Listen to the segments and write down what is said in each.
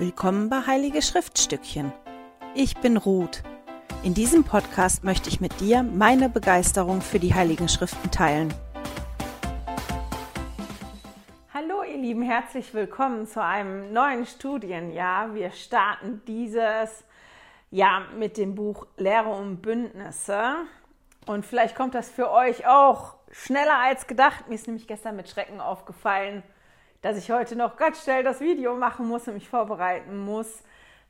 Willkommen bei Heilige Schriftstückchen. Ich bin Ruth. In diesem Podcast möchte ich mit dir meine Begeisterung für die Heiligen Schriften teilen. Hallo ihr Lieben, herzlich willkommen zu einem neuen Studienjahr. Wir starten dieses Jahr mit dem Buch Lehre und Bündnisse. Und vielleicht kommt das für euch auch schneller als gedacht. Mir ist nämlich gestern mit Schrecken aufgefallen, dass ich heute noch ganz schnell das Video machen muss und mich vorbereiten muss,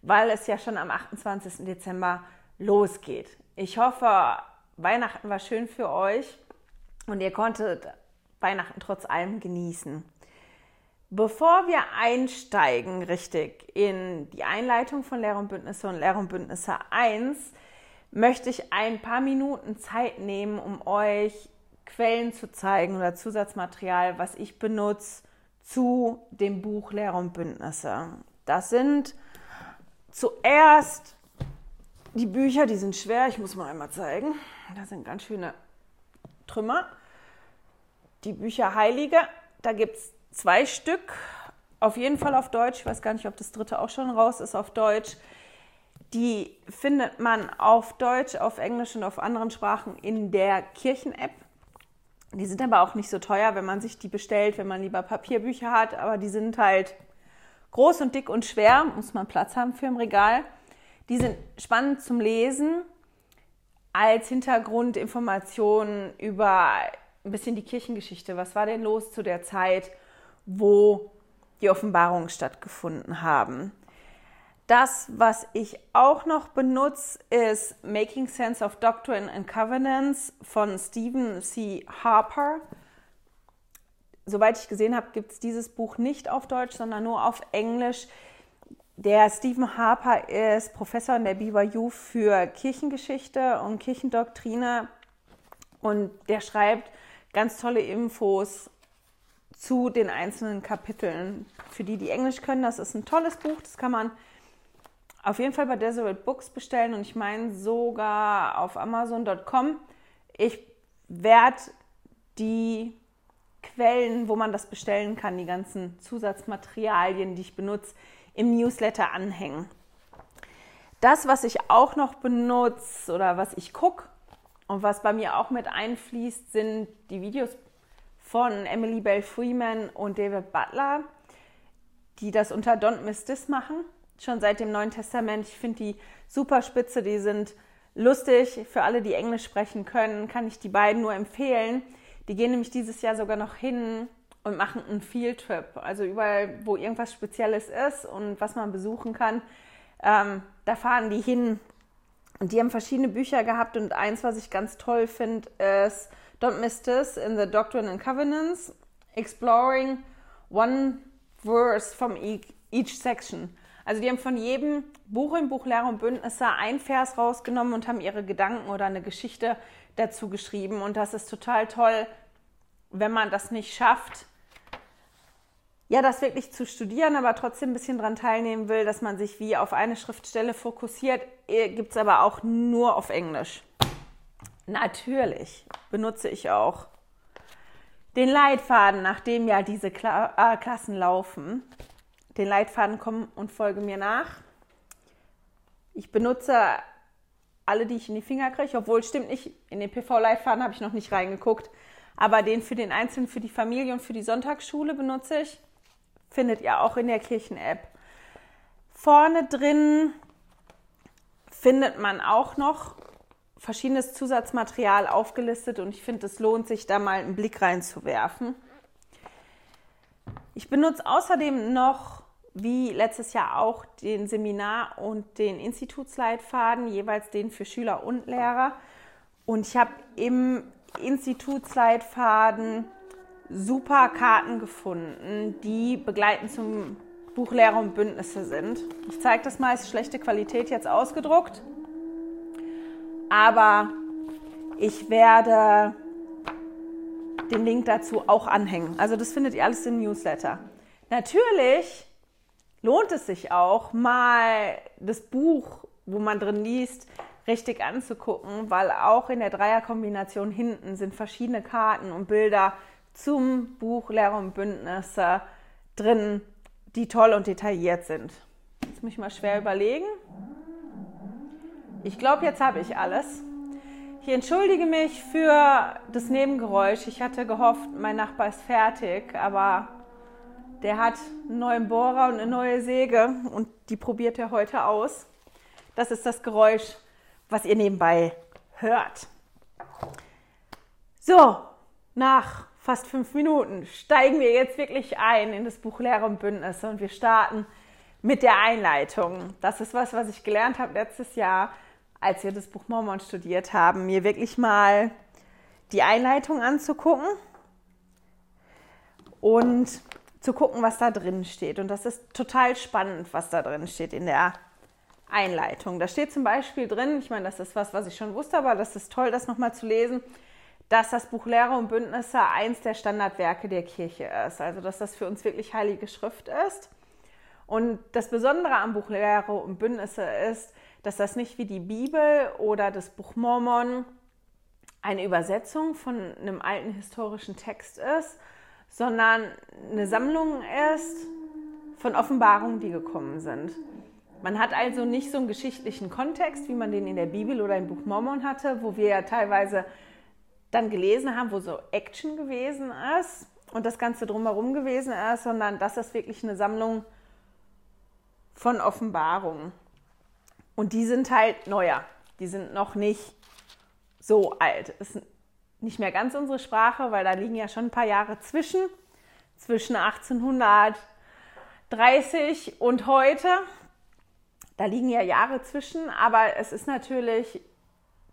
weil es ja schon am 28. Dezember losgeht. Ich hoffe, Weihnachten war schön für euch und ihr konntet Weihnachten trotz allem genießen. Bevor wir einsteigen, richtig, in die Einleitung von Lehr und Bündnisse und Lehr und Bündnisse 1, möchte ich ein paar Minuten Zeit nehmen, um euch Quellen zu zeigen oder Zusatzmaterial, was ich benutze, zu dem Buch Lehre und Bündnisse. Das sind zuerst die Bücher, die sind schwer, ich muss mal einmal zeigen. Das sind ganz schöne Trümmer. Die Bücher Heilige, da gibt es zwei Stück, auf jeden Fall auf Deutsch. Ich weiß gar nicht, ob das dritte auch schon raus ist auf Deutsch. Die findet man auf Deutsch, auf Englisch und auf anderen Sprachen in der Kirchen-App. Die sind aber auch nicht so teuer, wenn man sich die bestellt, wenn man lieber Papierbücher hat. Aber die sind halt groß und dick und schwer, muss man Platz haben für im Regal. Die sind spannend zum Lesen als Hintergrundinformationen über ein bisschen die Kirchengeschichte. Was war denn los zu der Zeit, wo die Offenbarungen stattgefunden haben? Das, was ich auch noch benutze, ist Making Sense of Doctrine and Covenants von Stephen C. Harper. Soweit ich gesehen habe, gibt es dieses Buch nicht auf Deutsch, sondern nur auf Englisch. Der Stephen Harper ist Professor in der BYU für Kirchengeschichte und Kirchendoktrine und der schreibt ganz tolle Infos zu den einzelnen Kapiteln. Für die, die Englisch können, das ist ein tolles Buch, das kann man auf jeden Fall bei Deseret Books bestellen und ich meine sogar auf Amazon.com. Ich werde die Quellen, wo man das bestellen kann, die ganzen Zusatzmaterialien, die ich benutze, im Newsletter anhängen. Das, was ich auch noch benutze oder was ich gucke und was bei mir auch mit einfließt, sind die Videos von Emily Bell Freeman und David Butler, die das unter Don't Miss This machen schon seit dem Neuen Testament. Ich finde die super spitze, die sind lustig. Für alle, die Englisch sprechen können, kann ich die beiden nur empfehlen. Die gehen nämlich dieses Jahr sogar noch hin und machen einen Fieldtrip. Also überall, wo irgendwas Spezielles ist und was man besuchen kann, ähm, da fahren die hin. Und die haben verschiedene Bücher gehabt und eins, was ich ganz toll finde, ist Don't Miss This in the Doctrine and Covenants, Exploring One Verse from each section. Also die haben von jedem Buch im Buch Lehre und Bündnisse ein Vers rausgenommen und haben ihre Gedanken oder eine Geschichte dazu geschrieben. Und das ist total toll, wenn man das nicht schafft, ja, das wirklich zu studieren, aber trotzdem ein bisschen daran teilnehmen will, dass man sich wie auf eine Schriftstelle fokussiert, äh, gibt es aber auch nur auf Englisch. Natürlich benutze ich auch den Leitfaden, nachdem ja diese Kla äh, Klassen laufen den Leitfaden Komm und folge mir nach. Ich benutze alle, die ich in die Finger kriege, obwohl stimmt nicht, in den PV-Leitfaden habe ich noch nicht reingeguckt, aber den für den Einzelnen, für die Familie und für die Sonntagsschule benutze ich. Findet ihr auch in der Kirchen-App. Vorne drin findet man auch noch verschiedenes Zusatzmaterial aufgelistet und ich finde, es lohnt sich, da mal einen Blick reinzuwerfen. Ich benutze außerdem noch wie letztes Jahr auch den Seminar- und den Institutsleitfaden, jeweils den für Schüler und Lehrer. Und ich habe im Institutsleitfaden super Karten gefunden, die begleitend zum Buch Lehrer und Bündnisse sind. Ich zeige das mal, ist schlechte Qualität jetzt ausgedruckt. Aber ich werde den Link dazu auch anhängen. Also das findet ihr alles im Newsletter. Natürlich lohnt es sich auch, mal das Buch, wo man drin liest, richtig anzugucken, weil auch in der Dreierkombination hinten sind verschiedene Karten und Bilder zum Buch Lehre und Bündnisse drin, die toll und detailliert sind. Jetzt muss ich mal schwer überlegen. Ich glaube, jetzt habe ich alles. Ich entschuldige mich für das Nebengeräusch. Ich hatte gehofft, mein Nachbar ist fertig, aber der hat einen neuen Bohrer und eine neue Säge und die probiert er heute aus. Das ist das Geräusch, was ihr nebenbei hört. So, nach fast fünf Minuten steigen wir jetzt wirklich ein in das Buch Lehre und Bündnisse und wir starten mit der Einleitung. Das ist was, was ich gelernt habe letztes Jahr, als wir das Buch Mormon studiert haben, mir wirklich mal die Einleitung anzugucken und zu gucken, was da drin steht. Und das ist total spannend, was da drin steht in der Einleitung. Da steht zum Beispiel drin, ich meine, das ist was, was ich schon wusste, aber das ist toll, das nochmal zu lesen, dass das Buch Lehre und Bündnisse eins der Standardwerke der Kirche ist. Also, dass das für uns wirklich heilige Schrift ist. Und das Besondere am Buch Lehre und Bündnisse ist, dass das nicht wie die Bibel oder das Buch Mormon eine Übersetzung von einem alten historischen Text ist, sondern eine Sammlung ist von Offenbarungen, die gekommen sind. Man hat also nicht so einen geschichtlichen Kontext, wie man den in der Bibel oder im Buch Mormon hatte, wo wir ja teilweise dann gelesen haben, wo so Action gewesen ist und das Ganze drumherum gewesen ist, sondern das ist wirklich eine Sammlung von Offenbarungen. Und die sind halt neuer. Die sind noch nicht so alt. Ist nicht mehr ganz unsere Sprache, weil da liegen ja schon ein paar Jahre zwischen. Zwischen 1830 und heute. Da liegen ja Jahre zwischen, aber es ist natürlich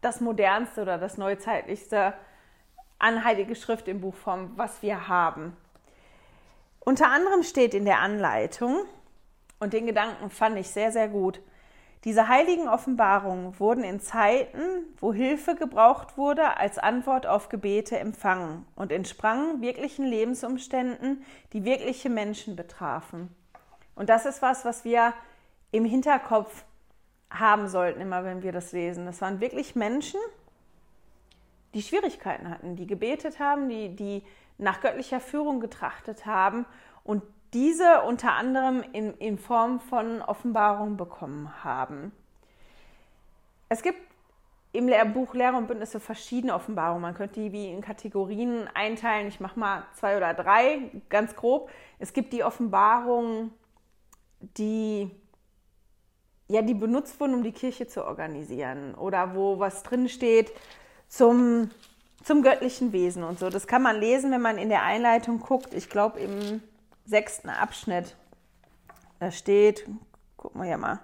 das modernste oder das neuzeitlichste an Heilige Schrift in Buchform, was wir haben. Unter anderem steht in der Anleitung, und den Gedanken fand ich sehr, sehr gut, diese heiligen Offenbarungen wurden in Zeiten, wo Hilfe gebraucht wurde, als Antwort auf Gebete empfangen und entsprangen wirklichen Lebensumständen, die wirkliche Menschen betrafen. Und das ist was, was wir im Hinterkopf haben sollten, immer wenn wir das lesen. Das waren wirklich Menschen, die Schwierigkeiten hatten, die gebetet haben, die, die nach göttlicher Führung getrachtet haben und diese unter anderem in, in Form von Offenbarung bekommen haben. Es gibt im Lehrbuch Lehre und Bündnisse verschiedene Offenbarungen. Man könnte die wie in Kategorien einteilen. Ich mache mal zwei oder drei, ganz grob. Es gibt die Offenbarungen, die ja, die benutzt wurden, um die Kirche zu organisieren oder wo was drin steht zum, zum göttlichen Wesen und so. Das kann man lesen, wenn man in der Einleitung guckt. Ich glaube, im sechsten Abschnitt. Da steht, gucken wir hier mal.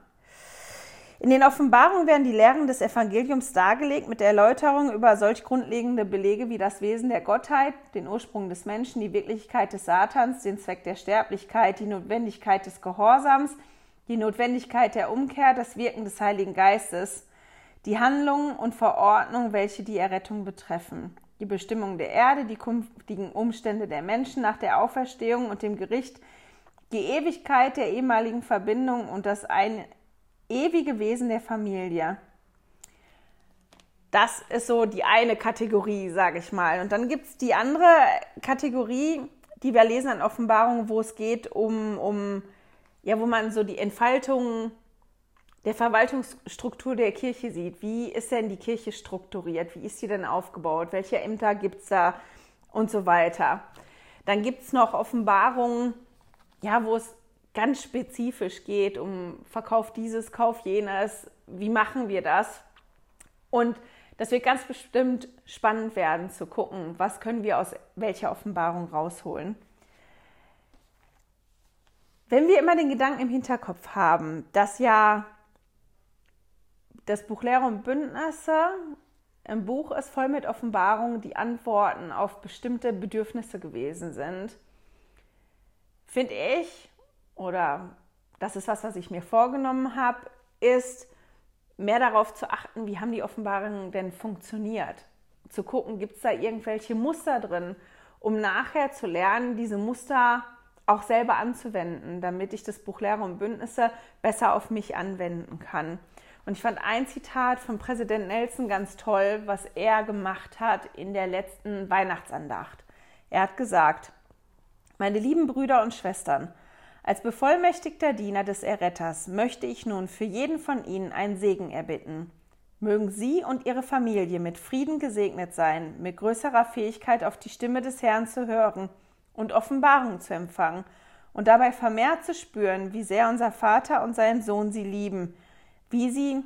In den Offenbarungen werden die Lehren des Evangeliums dargelegt mit der Erläuterung über solch grundlegende Belege wie das Wesen der Gottheit, den Ursprung des Menschen, die Wirklichkeit des Satans, den Zweck der Sterblichkeit, die Notwendigkeit des Gehorsams, die Notwendigkeit der Umkehr, das Wirken des Heiligen Geistes, die Handlungen und Verordnungen, welche die Errettung betreffen, die Bestimmung der Erde, die künftigen Umstände der Menschen nach der Auferstehung und dem Gericht, die Ewigkeit der ehemaligen Verbindung und das ein ewige Wesen der Familie. Das ist so die eine Kategorie, sage ich mal. Und dann gibt es die andere Kategorie, die wir lesen an Offenbarungen, wo es geht um, um ja, wo man so die Entfaltung der Verwaltungsstruktur der Kirche sieht. Wie ist denn die Kirche strukturiert? Wie ist sie denn aufgebaut? Welche Ämter gibt es da und so weiter? Dann gibt es noch Offenbarungen, ja, wo es ganz spezifisch geht um Verkauf dieses, Kauf jenes. Wie machen wir das? Und das wird ganz bestimmt spannend werden zu gucken, was können wir aus welcher Offenbarung rausholen. Wenn wir immer den Gedanken im Hinterkopf haben, dass ja das Buch Lehre und Bündnisse ein Buch ist voll mit Offenbarungen, die Antworten auf bestimmte Bedürfnisse gewesen sind, finde ich, oder das ist was, was ich mir vorgenommen habe, ist mehr darauf zu achten, wie haben die Offenbarungen denn funktioniert. Zu gucken, gibt es da irgendwelche Muster drin, um nachher zu lernen, diese Muster auch selber anzuwenden, damit ich das Buch Lehre und Bündnisse besser auf mich anwenden kann. Und ich fand ein Zitat von Präsident Nelson ganz toll, was er gemacht hat in der letzten Weihnachtsandacht. Er hat gesagt, meine lieben Brüder und Schwestern, Als bevollmächtigter Diener des Erretters möchte ich nun für jeden von Ihnen einen Segen erbitten. Mögen Sie und Ihre Familie mit Frieden gesegnet sein, mit größerer Fähigkeit auf die Stimme des Herrn zu hören und Offenbarung zu empfangen und dabei vermehrt zu spüren, wie sehr unser Vater und sein Sohn Sie lieben, wie Sie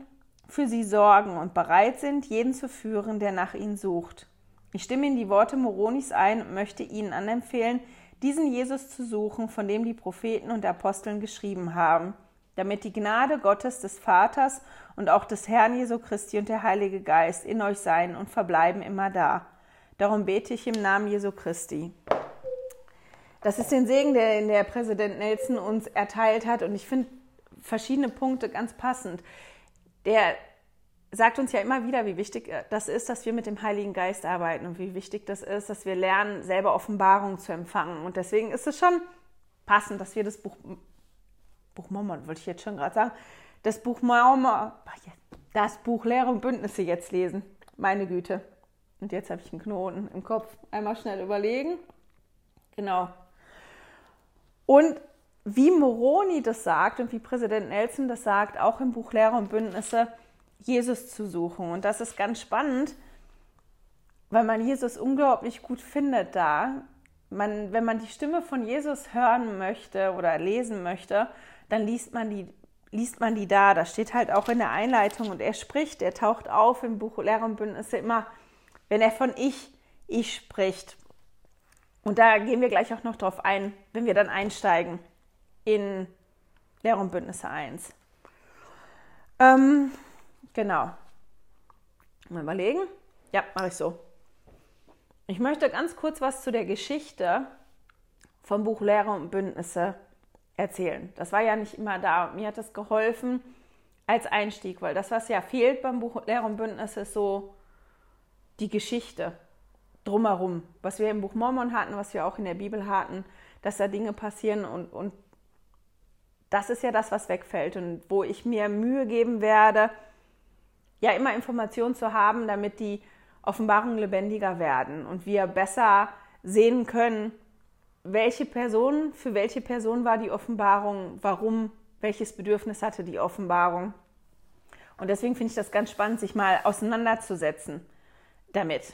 für Sie sorgen und bereit sind, jeden zu führen, der nach Ihnen sucht. Ich stimme in die Worte Moronis ein und möchte Ihnen anempfehlen, diesen Jesus zu suchen, von dem die Propheten und Aposteln geschrieben haben, damit die Gnade Gottes des Vaters und auch des Herrn Jesu Christi und der Heilige Geist in euch sein und verbleiben immer da. Darum bete ich im Namen Jesu Christi. Das ist den Segen, den der Präsident Nelson uns erteilt hat und ich finde verschiedene Punkte ganz passend. Der sagt uns ja immer wieder, wie wichtig das ist, dass wir mit dem Heiligen Geist arbeiten und wie wichtig das ist, dass wir lernen, selber Offenbarungen zu empfangen. Und deswegen ist es schon passend, dass wir das Buch, Buch Mormon, wollte ich jetzt schon gerade sagen, das Buch Mormon, das Buch Lehre und Bündnisse jetzt lesen. Meine Güte. Und jetzt habe ich einen Knoten im Kopf. Einmal schnell überlegen. Genau. Und wie Moroni das sagt und wie Präsident Nelson das sagt, auch im Buch Lehre und Bündnisse, Jesus zu suchen. Und das ist ganz spannend, weil man Jesus unglaublich gut findet da. Man, wenn man die Stimme von Jesus hören möchte oder lesen möchte, dann liest man die liest man die da. Das steht halt auch in der Einleitung und er spricht, er taucht auf im Buch Lehre und Bündnisse immer, wenn er von ich, ich spricht. Und da gehen wir gleich auch noch drauf ein, wenn wir dann einsteigen in Lehre und Bündnisse 1. Ähm, Genau. Mal überlegen. Ja, mache ich so. Ich möchte ganz kurz was zu der Geschichte vom Buch Lehre und Bündnisse erzählen. Das war ja nicht immer da. Mir hat das geholfen als Einstieg, weil das, was ja fehlt beim Buch Lehre und Bündnisse, ist so die Geschichte drumherum. Was wir im Buch Mormon hatten, was wir auch in der Bibel hatten, dass da Dinge passieren und, und das ist ja das, was wegfällt und wo ich mir Mühe geben werde, ja immer Informationen zu haben, damit die Offenbarungen lebendiger werden und wir besser sehen können, welche Person, für welche Person war die Offenbarung, warum, welches Bedürfnis hatte die Offenbarung. Und deswegen finde ich das ganz spannend, sich mal auseinanderzusetzen damit.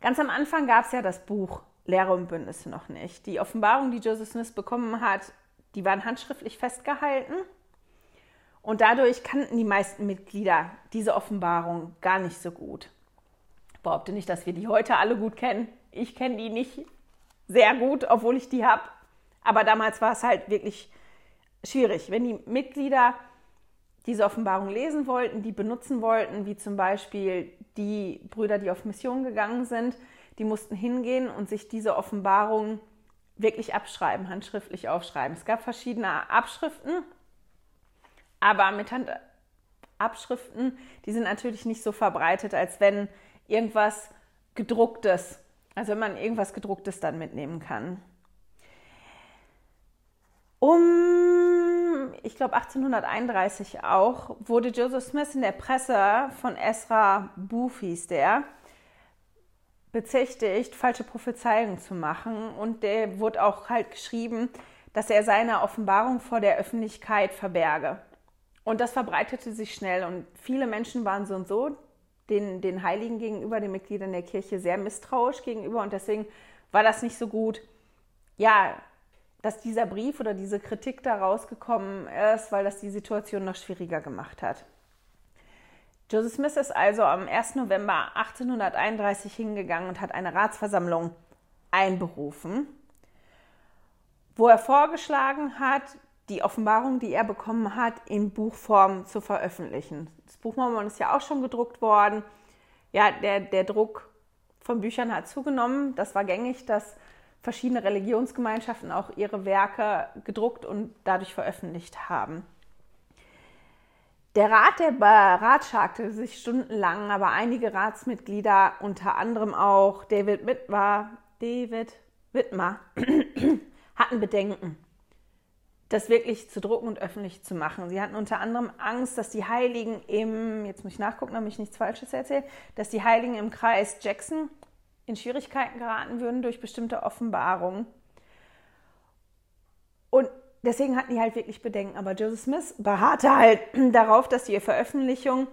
Ganz am Anfang gab es ja das Buch Lehre und Bündnisse noch nicht. Die Offenbarung, die Joseph Smith bekommen hat, die waren handschriftlich festgehalten und dadurch kannten die meisten Mitglieder diese Offenbarung gar nicht so gut. Ich behaupte nicht, dass wir die heute alle gut kennen. Ich kenne die nicht sehr gut, obwohl ich die habe. Aber damals war es halt wirklich schwierig. Wenn die Mitglieder diese Offenbarung lesen wollten, die benutzen wollten, wie zum Beispiel die Brüder, die auf Mission gegangen sind, die mussten hingehen und sich diese Offenbarung wirklich abschreiben, handschriftlich aufschreiben. Es gab verschiedene Abschriften, aber mit Handabschriften, die sind natürlich nicht so verbreitet, als wenn irgendwas gedrucktes, also wenn man irgendwas gedrucktes dann mitnehmen kann. Um, ich glaube 1831 auch, wurde Joseph Smith in der Presse von Ezra hieß der, bezichtigt, falsche Prophezeiungen zu machen. Und der wurde auch halt geschrieben, dass er seine Offenbarung vor der Öffentlichkeit verberge. Und das verbreitete sich schnell und viele Menschen waren so und so den, den Heiligen gegenüber, den Mitgliedern der Kirche sehr misstrauisch gegenüber und deswegen war das nicht so gut, ja, dass dieser Brief oder diese Kritik da rausgekommen ist, weil das die Situation noch schwieriger gemacht hat. Joseph Smith ist also am 1. November 1831 hingegangen und hat eine Ratsversammlung einberufen, wo er vorgeschlagen hat, die Offenbarung, die er bekommen hat, in Buchform zu veröffentlichen. Das Buch Mormon ist ja auch schon gedruckt worden. Ja, der, der Druck von Büchern hat zugenommen. Das war gängig, dass verschiedene Religionsgemeinschaften auch ihre Werke gedruckt und dadurch veröffentlicht haben. Der Rat, der beratschlagte sich stundenlang, aber einige Ratsmitglieder, unter anderem auch David Wittmer, David Wittmer, hatten Bedenken das wirklich zu drucken und öffentlich zu machen. Sie hatten unter anderem Angst, dass die Heiligen im, jetzt muss ich nachgucken, damit ich nichts Falsches erzähle, dass die Heiligen im Kreis Jackson in Schwierigkeiten geraten würden durch bestimmte Offenbarungen. Deswegen hatten die halt wirklich Bedenken. Aber Joseph Smith beharrte halt darauf, dass die Veröffentlichung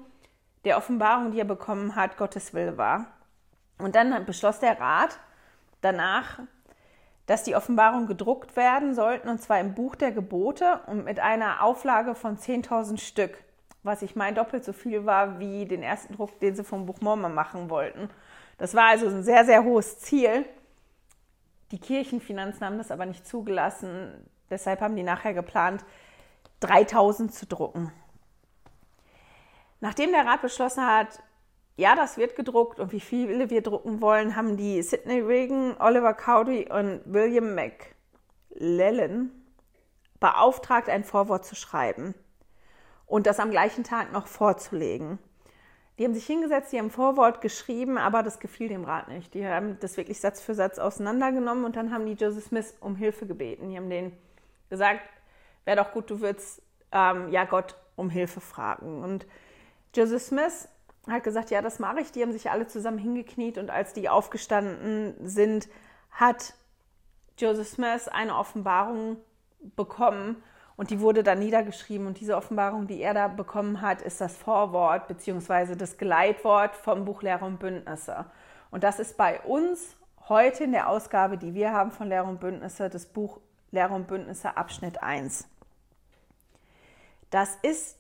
der Offenbarung, die er bekommen hat, Gottes Wille war. Und dann beschloss der Rat danach, dass die Offenbarungen gedruckt werden sollten, und zwar im Buch der Gebote und mit einer Auflage von 10.000 Stück, was ich meine doppelt so viel war wie den ersten Druck, den sie vom Buch Mormon machen wollten. Das war also ein sehr, sehr hohes Ziel. Die Kirchenfinanzen haben das aber nicht zugelassen. Deshalb haben die nachher geplant, 3000 zu drucken. Nachdem der Rat beschlossen hat, ja, das wird gedruckt und wie viele wir drucken wollen, haben die Sidney Regan, Oliver Cowdery und William McLellan beauftragt, ein Vorwort zu schreiben und das am gleichen Tag noch vorzulegen. Die haben sich hingesetzt, die haben Vorwort geschrieben, aber das gefiel dem Rat nicht. Die haben das wirklich Satz für Satz auseinandergenommen und dann haben die Joseph Smith um Hilfe gebeten. Die haben denen gesagt, wäre doch gut, du würdest ähm, ja Gott um Hilfe fragen. Und Joseph Smith hat gesagt, ja, das mache ich. Die haben sich alle zusammen hingekniet und als die aufgestanden sind, hat Joseph Smith eine Offenbarung bekommen und die wurde dann niedergeschrieben. Und diese Offenbarung, die er da bekommen hat, ist das Vorwort bzw. das Geleitwort vom Buch Lehre und Bündnisse. Und das ist bei uns heute in der Ausgabe, die wir haben von Lehre und Bündnisse, das Buch Lehre und Bündnisse Abschnitt 1. Das ist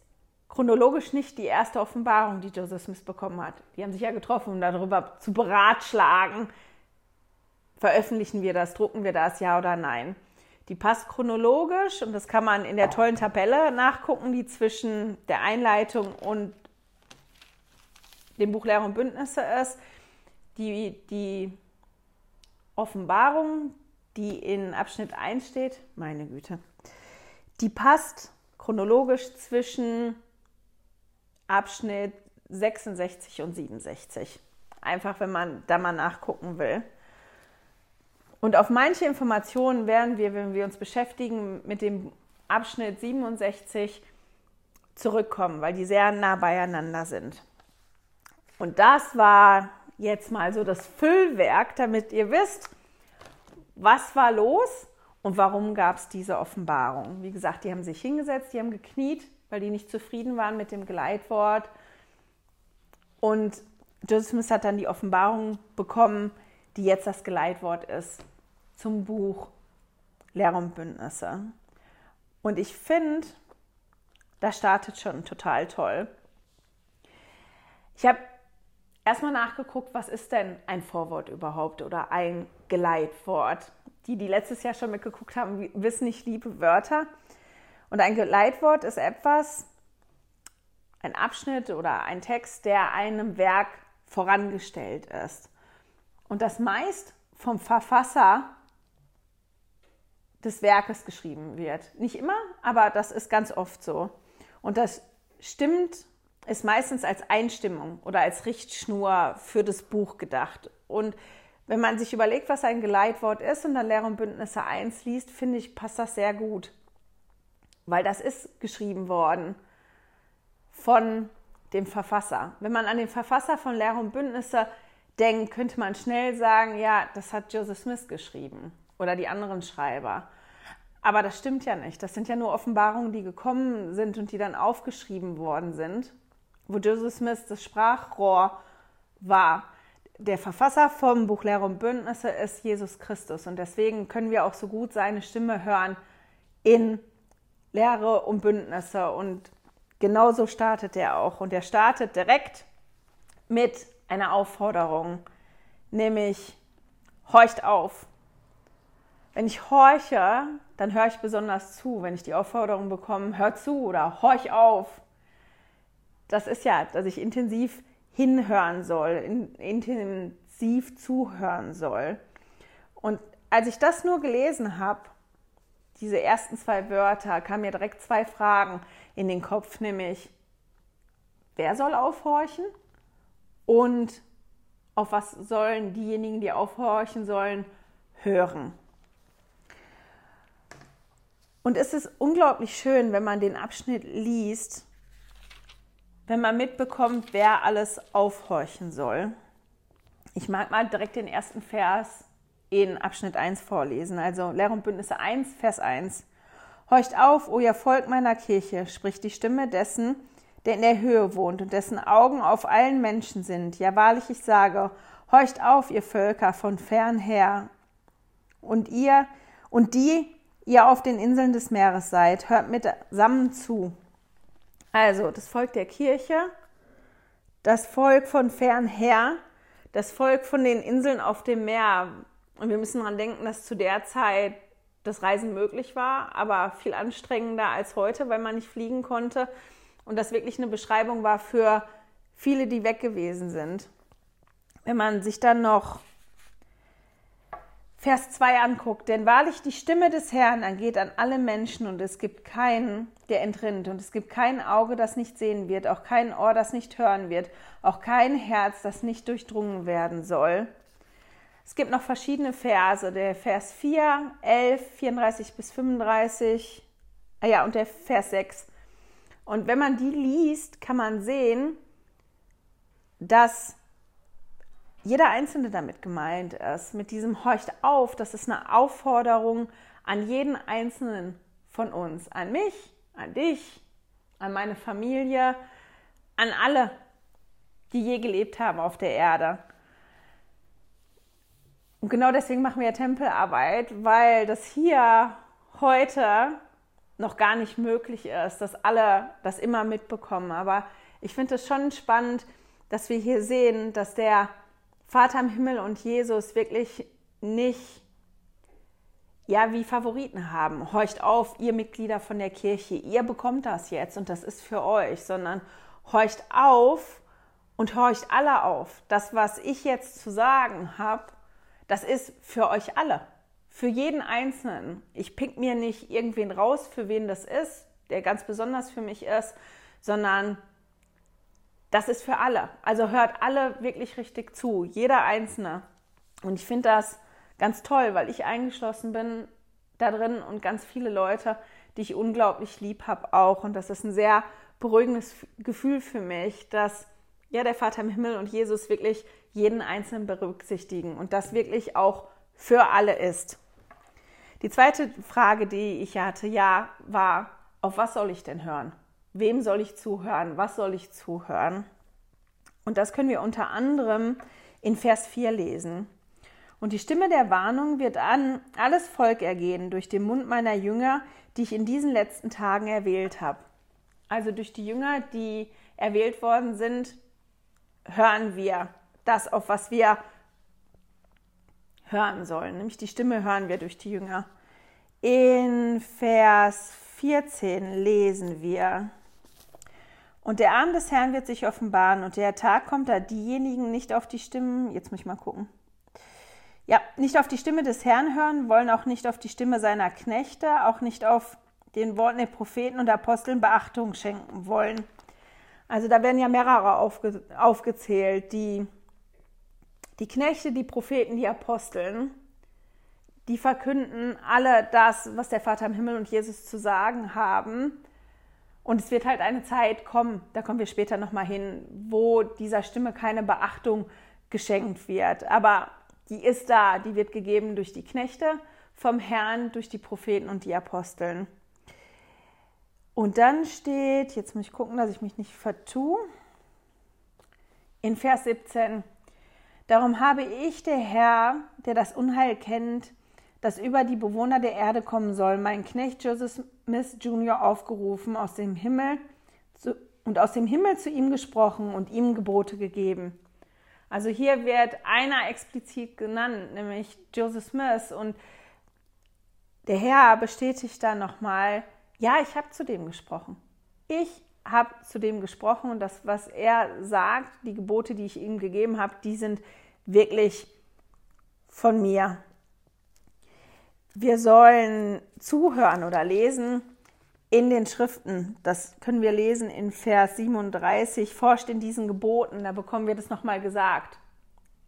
chronologisch nicht die erste Offenbarung, die Joseph Smith bekommen hat. Die haben sich ja getroffen, um darüber zu beratschlagen, veröffentlichen wir das, drucken wir das, ja oder nein. Die passt chronologisch und das kann man in der tollen Tabelle nachgucken, die zwischen der Einleitung und dem Buch Lehre und Bündnisse ist. Die, die Offenbarung, die in Abschnitt 1 steht, meine Güte, die passt chronologisch zwischen Abschnitt 66 und 67. Einfach, wenn man da mal nachgucken will. Und auf manche Informationen werden wir, wenn wir uns beschäftigen mit dem Abschnitt 67, zurückkommen, weil die sehr nah beieinander sind. Und das war jetzt mal so das Füllwerk, damit ihr wisst, was war los und warum gab es diese Offenbarung. Wie gesagt, die haben sich hingesetzt, die haben gekniet, weil die nicht zufrieden waren mit dem Geleitwort. Und Joseph hat dann die Offenbarung bekommen, die jetzt das Geleitwort ist zum Buch Lehre und Bündnisse. Und ich finde, das startet schon total toll. Ich habe erstmal nachgeguckt, was ist denn ein Vorwort überhaupt oder ein Geleitwort. Die, die letztes Jahr schon mitgeguckt haben, wissen, ich liebe Wörter. Und ein Geleitwort ist etwas, ein Abschnitt oder ein Text, der einem Werk vorangestellt ist. Und das meist vom Verfasser des Werkes geschrieben wird. Nicht immer, aber das ist ganz oft so. Und das stimmt, ist meistens als Einstimmung oder als Richtschnur für das Buch gedacht. Und wenn man sich überlegt, was ein Geleitwort ist und dann Lehre und Bündnisse 1 liest, finde ich, passt das sehr gut weil das ist geschrieben worden von dem Verfasser. Wenn man an den Verfasser von Lehre und Bündnisse denkt, könnte man schnell sagen, ja, das hat Joseph Smith geschrieben oder die anderen Schreiber. Aber das stimmt ja nicht. Das sind ja nur Offenbarungen, die gekommen sind und die dann aufgeschrieben worden sind, wo Joseph Smith das Sprachrohr war. Der Verfasser vom Buch Lehre und Bündnisse ist Jesus Christus und deswegen können wir auch so gut seine Stimme hören in Lehre und Bündnisse. Und genauso startet er auch. Und er startet direkt mit einer Aufforderung, nämlich horcht auf. Wenn ich horche, dann höre ich besonders zu. Wenn ich die Aufforderung bekomme, hör zu oder horch auf. Das ist ja, dass ich intensiv hinhören soll, intensiv zuhören soll. Und als ich das nur gelesen habe, diese ersten zwei Wörter kamen mir direkt zwei Fragen in den Kopf, nämlich wer soll aufhorchen und auf was sollen diejenigen, die aufhorchen sollen, hören. Und es ist unglaublich schön, wenn man den Abschnitt liest, wenn man mitbekommt, wer alles aufhorchen soll. Ich mag mal direkt den ersten Vers in Abschnitt 1 vorlesen. Also Lehre und Bündnisse 1, Vers 1. Horcht auf, o ihr Volk meiner Kirche, spricht die Stimme dessen, der in der Höhe wohnt und dessen Augen auf allen Menschen sind. Ja, wahrlich, ich sage, horcht auf, ihr Völker von fern her. Und ihr und die, ihr auf den Inseln des Meeres seid, hört mitsammen zu. Also, das Volk der Kirche, das Volk von fern her, das Volk von den Inseln auf dem Meer. Und wir müssen daran denken, dass zu der Zeit das Reisen möglich war, aber viel anstrengender als heute, weil man nicht fliegen konnte. Und das wirklich eine Beschreibung war für viele, die weg gewesen sind. Wenn man sich dann noch Vers 2 anguckt, denn wahrlich die Stimme des Herrn ergeht an alle Menschen und es gibt keinen, der entrinnt und es gibt kein Auge, das nicht sehen wird, auch kein Ohr, das nicht hören wird, auch kein Herz, das nicht durchdrungen werden soll. Es gibt noch verschiedene Verse, der Vers 4, 11, 34 bis 35, ah ja, und der Vers 6. Und wenn man die liest, kann man sehen, dass jeder Einzelne damit gemeint ist. Mit diesem Horcht auf, das ist eine Aufforderung an jeden Einzelnen von uns, an mich, an dich, an meine Familie, an alle, die je gelebt haben auf der Erde. Und genau deswegen machen wir Tempelarbeit, weil das hier heute noch gar nicht möglich ist, dass alle das immer mitbekommen. Aber ich finde es schon spannend, dass wir hier sehen, dass der Vater im Himmel und Jesus wirklich nicht ja, wie Favoriten haben. Horcht auf, ihr Mitglieder von der Kirche, ihr bekommt das jetzt und das ist für euch, sondern horcht auf und horcht alle auf. Das, was ich jetzt zu sagen habe, das ist für euch alle, für jeden Einzelnen. Ich pick mir nicht irgendwen raus, für wen das ist, der ganz besonders für mich ist, sondern das ist für alle. Also hört alle wirklich richtig zu, jeder Einzelne. Und ich finde das ganz toll, weil ich eingeschlossen bin da drin und ganz viele Leute, die ich unglaublich lieb habe auch. Und das ist ein sehr beruhigendes Gefühl für mich, dass ja der Vater im Himmel und Jesus wirklich jeden Einzelnen berücksichtigen und das wirklich auch für alle ist. Die zweite Frage, die ich hatte, ja, war, auf was soll ich denn hören? Wem soll ich zuhören? Was soll ich zuhören? Und das können wir unter anderem in Vers 4 lesen. Und die Stimme der Warnung wird an alles Volk ergehen durch den Mund meiner Jünger, die ich in diesen letzten Tagen erwählt habe. Also durch die Jünger, die erwählt worden sind, hören wir das, auf was wir hören sollen. Nämlich die Stimme hören wir durch die Jünger. In Vers 14 lesen wir, und der Arm des Herrn wird sich offenbaren und der Tag kommt, da diejenigen nicht auf die Stimmen, jetzt muss ich mal gucken, ja, nicht auf die Stimme des Herrn hören, wollen auch nicht auf die Stimme seiner Knechte, auch nicht auf den Worten der Propheten und Aposteln Beachtung schenken wollen. Also da werden ja mehrere aufge, aufgezählt, die, die Knechte, die Propheten, die Aposteln, die verkünden alle das, was der Vater im Himmel und Jesus zu sagen haben. Und es wird halt eine Zeit kommen, da kommen wir später nochmal hin, wo dieser Stimme keine Beachtung geschenkt wird. Aber die ist da, die wird gegeben durch die Knechte vom Herrn, durch die Propheten und die Aposteln. Und dann steht, jetzt muss ich gucken, dass ich mich nicht vertue, in Vers 17, darum habe ich, der Herr, der das Unheil kennt, das über die Bewohner der Erde kommen soll, meinen Knecht Joseph Smith Jr. aufgerufen aus dem Himmel zu, und aus dem Himmel zu ihm gesprochen und ihm Gebote gegeben. Also hier wird einer explizit genannt, nämlich Joseph Smith und der Herr bestätigt da nochmal, ja, ich habe zu dem gesprochen. Ich habe zu dem gesprochen und das, was er sagt, die Gebote, die ich ihm gegeben habe, die sind wirklich von mir. Wir sollen zuhören oder lesen in den Schriften. Das können wir lesen in Vers 37. Forscht in diesen Geboten, da bekommen wir das nochmal gesagt.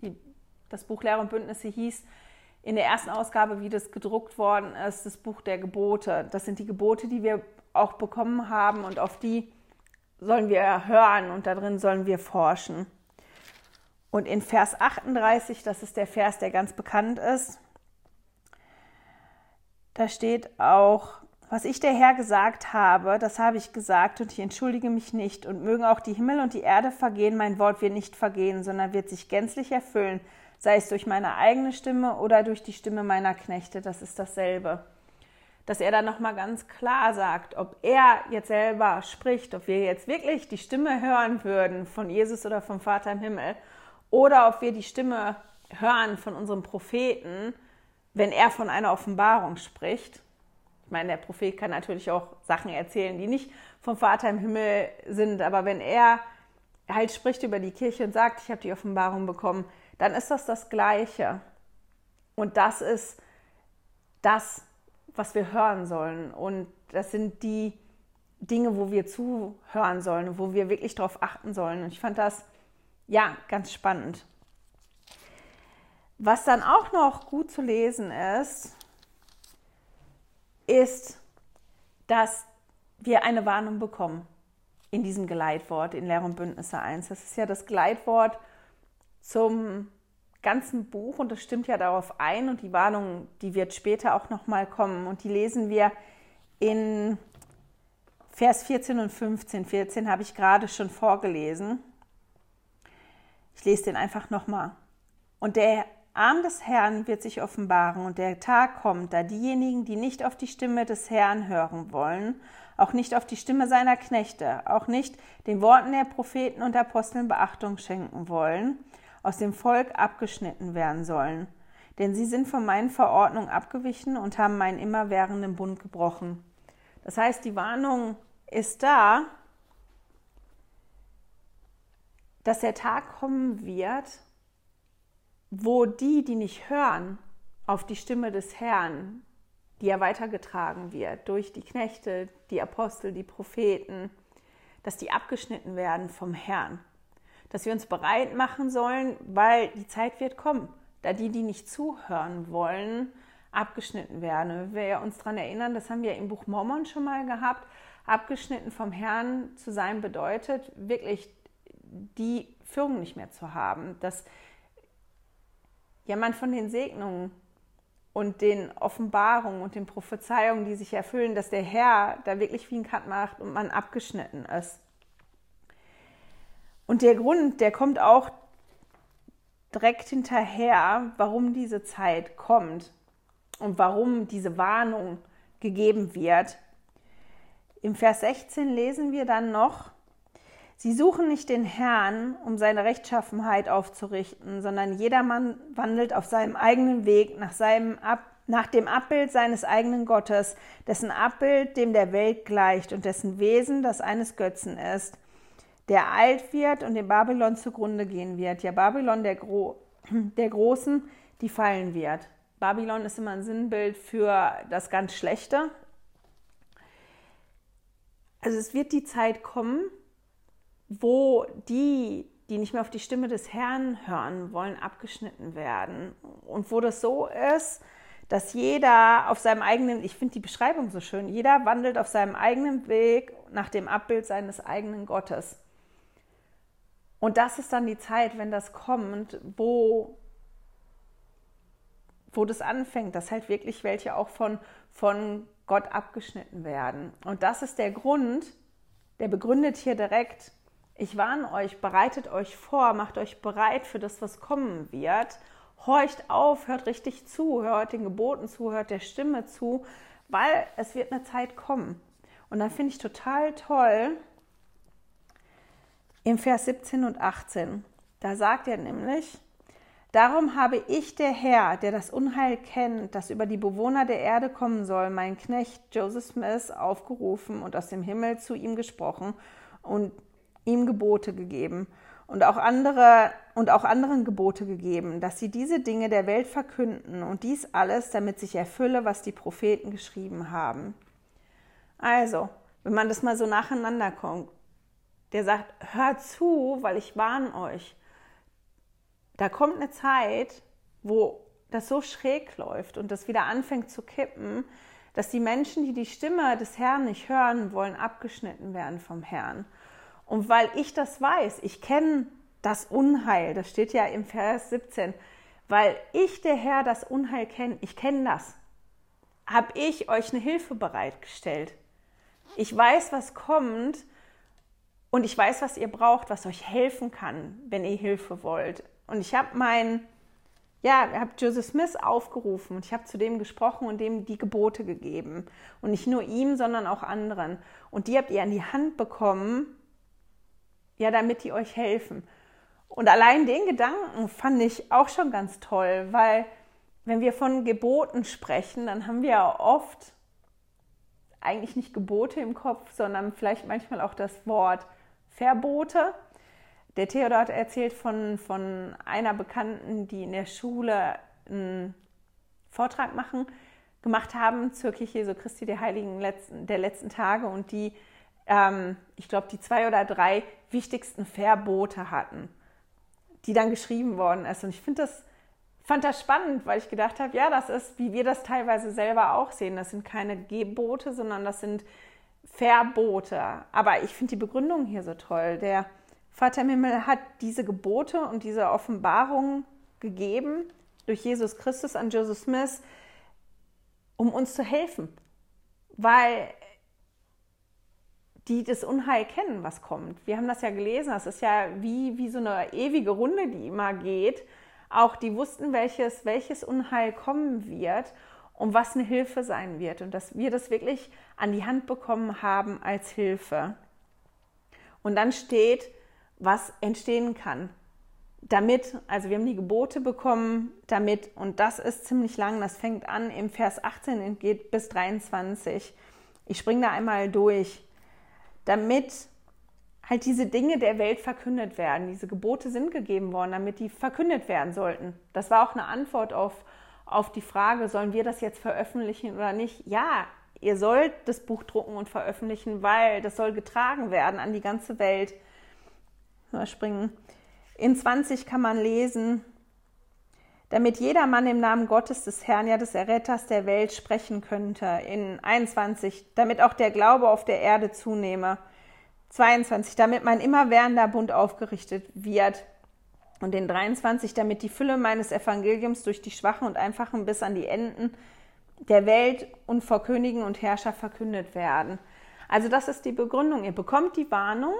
Die, das Buch Lehre und Bündnisse hieß in der ersten Ausgabe, wie das gedruckt worden ist, das Buch der Gebote. Das sind die Gebote, die wir auch bekommen haben und auf die sollen wir hören und darin sollen wir forschen. Und in Vers 38, das ist der Vers, der ganz bekannt ist, da steht auch, was ich der Herr gesagt habe, das habe ich gesagt und ich entschuldige mich nicht. Und mögen auch die Himmel und die Erde vergehen, mein Wort wird nicht vergehen, sondern wird sich gänzlich erfüllen, sei es durch meine eigene Stimme oder durch die Stimme meiner Knechte, das ist dasselbe. Dass er dann nochmal ganz klar sagt, ob er jetzt selber spricht, ob wir jetzt wirklich die Stimme hören würden von Jesus oder vom Vater im Himmel, oder ob wir die Stimme hören von unserem Propheten, wenn er von einer Offenbarung spricht. Ich meine, der Prophet kann natürlich auch Sachen erzählen, die nicht vom Vater im Himmel sind, aber wenn er halt spricht über die Kirche und sagt, ich habe die Offenbarung bekommen, dann ist das das Gleiche. Und das ist das, was wir hören sollen. Und das sind die Dinge, wo wir zuhören sollen, wo wir wirklich darauf achten sollen. Und ich fand das, ja, ganz spannend. Was dann auch noch gut zu lesen ist, ist, dass wir eine Warnung bekommen in diesem Geleitwort in Lehr und Bündnisse 1. Das ist ja das Geleitwort zum ganzen Buch und das stimmt ja darauf ein und die Warnung, die wird später auch nochmal kommen und die lesen wir in Vers 14 und 15. 14 habe ich gerade schon vorgelesen. Ich lese den einfach nochmal. Und der Arm des Herrn wird sich offenbaren und der Tag kommt, da diejenigen, die nicht auf die Stimme des Herrn hören wollen, auch nicht auf die Stimme seiner Knechte, auch nicht den Worten der Propheten und Aposteln Beachtung schenken wollen, aus dem Volk abgeschnitten werden sollen. Denn sie sind von meinen Verordnungen abgewichen und haben meinen immerwährenden Bund gebrochen. Das heißt, die Warnung ist da, dass der Tag kommen wird, wo die, die nicht hören auf die Stimme des Herrn, die ja weitergetragen wird durch die Knechte, die Apostel, die Propheten, dass die abgeschnitten werden vom Herrn. Dass wir uns bereit machen sollen, weil die Zeit wird kommen, da die, die nicht zuhören wollen, abgeschnitten werden. Wenn wir uns daran erinnern, das haben wir im Buch Mormon schon mal gehabt, abgeschnitten vom Herrn zu sein bedeutet, wirklich die Führung nicht mehr zu haben, dass ja man von den Segnungen und den Offenbarungen und den Prophezeiungen, die sich erfüllen, dass der Herr da wirklich wie ein Cut macht und man abgeschnitten ist. Und der Grund, der kommt auch direkt hinterher, warum diese Zeit kommt und warum diese Warnung gegeben wird. Im Vers 16 lesen wir dann noch, Sie suchen nicht den Herrn, um seine Rechtschaffenheit aufzurichten, sondern jedermann wandelt auf seinem eigenen Weg nach, seinem Ab nach dem Abbild seines eigenen Gottes, dessen Abbild dem der Welt gleicht und dessen Wesen das eines Götzen ist, der alt wird und dem Babylon zugrunde gehen wird. Ja, Babylon der, Gro der Großen, die fallen wird. Babylon ist immer ein Sinnbild für das ganz Schlechte. Also es wird die Zeit kommen, wo die, die nicht mehr auf die Stimme des Herrn hören wollen, abgeschnitten werden. Und wo das so ist, dass jeder auf seinem eigenen, ich finde die Beschreibung so schön, jeder wandelt auf seinem eigenen Weg nach dem Abbild seines eigenen Gottes. Und das ist dann die Zeit, wenn das kommt, wo, wo das anfängt, dass halt wirklich welche auch von, von Gott abgeschnitten werden. Und das ist der Grund, der begründet hier direkt, ich warne euch, bereitet euch vor, macht euch bereit für das, was kommen wird. Horcht auf, hört richtig zu, hört den Geboten zu, hört der Stimme zu, weil es wird eine Zeit kommen. Und dann finde ich total toll im Vers 17 und 18. Da sagt er nämlich, Darum habe ich, der Herr, der das Unheil kennt, das über die Bewohner der Erde kommen soll, meinen Knecht Joseph Smith aufgerufen und aus dem Himmel zu ihm gesprochen und ihm Gebote gegeben und auch andere und auch anderen Gebote gegeben, dass sie diese Dinge der Welt verkünden und dies alles, damit sich erfülle, was die Propheten geschrieben haben. Also, wenn man das mal so nacheinander kommt, der sagt, hört zu, weil ich warne euch. Da kommt eine Zeit, wo das so schräg läuft und das wieder anfängt zu kippen, dass die Menschen, die die Stimme des Herrn nicht hören wollen, abgeschnitten werden vom Herrn. Und weil ich das weiß, ich kenne das Unheil, das steht ja im Vers 17, weil ich, der Herr, das Unheil kenne, ich kenne das. habe ich euch eine Hilfe bereitgestellt. Ich weiß, was kommt und ich weiß, was ihr braucht, was euch helfen kann, wenn ihr Hilfe wollt. Und ich habe mein, ja, ich habe Joseph Smith aufgerufen und ich habe zu dem gesprochen und dem die Gebote gegeben. Und nicht nur ihm, sondern auch anderen. Und die habt ihr an die Hand bekommen, ja, damit die euch helfen. Und allein den Gedanken fand ich auch schon ganz toll, weil wenn wir von Geboten sprechen, dann haben wir ja oft eigentlich nicht Gebote im Kopf, sondern vielleicht manchmal auch das Wort Verbote. Der Theodor hat erzählt von, von einer Bekannten, die in der Schule einen Vortrag machen, gemacht haben zur Kirche Jesu Christi der Heiligen letzten, der letzten Tage und die, ähm, ich glaube, die zwei oder drei wichtigsten Verbote hatten, die dann geschrieben worden ist. Und ich finde das, fand das spannend, weil ich gedacht habe, ja, das ist, wie wir das teilweise selber auch sehen. Das sind keine Gebote, sondern das sind Verbote. Aber ich finde die Begründung hier so toll. Der Vater im Himmel hat diese Gebote und diese Offenbarung gegeben durch Jesus Christus an Joseph Smith, um uns zu helfen. Weil die das Unheil kennen, was kommt. Wir haben das ja gelesen, das ist ja wie, wie so eine ewige Runde, die immer geht. Auch die wussten, welches, welches Unheil kommen wird und was eine Hilfe sein wird und dass wir das wirklich an die Hand bekommen haben als Hilfe. Und dann steht, was entstehen kann. Damit, also wir haben die Gebote bekommen, damit, und das ist ziemlich lang, das fängt an im Vers 18 und geht bis 23. Ich springe da einmal durch. Damit halt diese Dinge der Welt verkündet werden. Diese Gebote sind gegeben worden, damit die verkündet werden sollten. Das war auch eine Antwort auf auf die Frage, sollen wir das jetzt veröffentlichen oder nicht? Ja, ihr sollt das Buch drucken und veröffentlichen, weil das soll getragen werden an die ganze Welt. Überspringen. In 20 kann man lesen, damit jeder Mann im Namen Gottes des Herrn, ja des Erretters der Welt sprechen könnte. In 21, damit auch der Glaube auf der Erde zunehme. 22, damit mein immerwährender Bund aufgerichtet wird und den 23, damit die Fülle meines Evangeliums durch die Schwachen und Einfachen bis an die Enden der Welt und vor Königen und Herrscher verkündet werden. Also das ist die Begründung. Ihr bekommt die Warnung,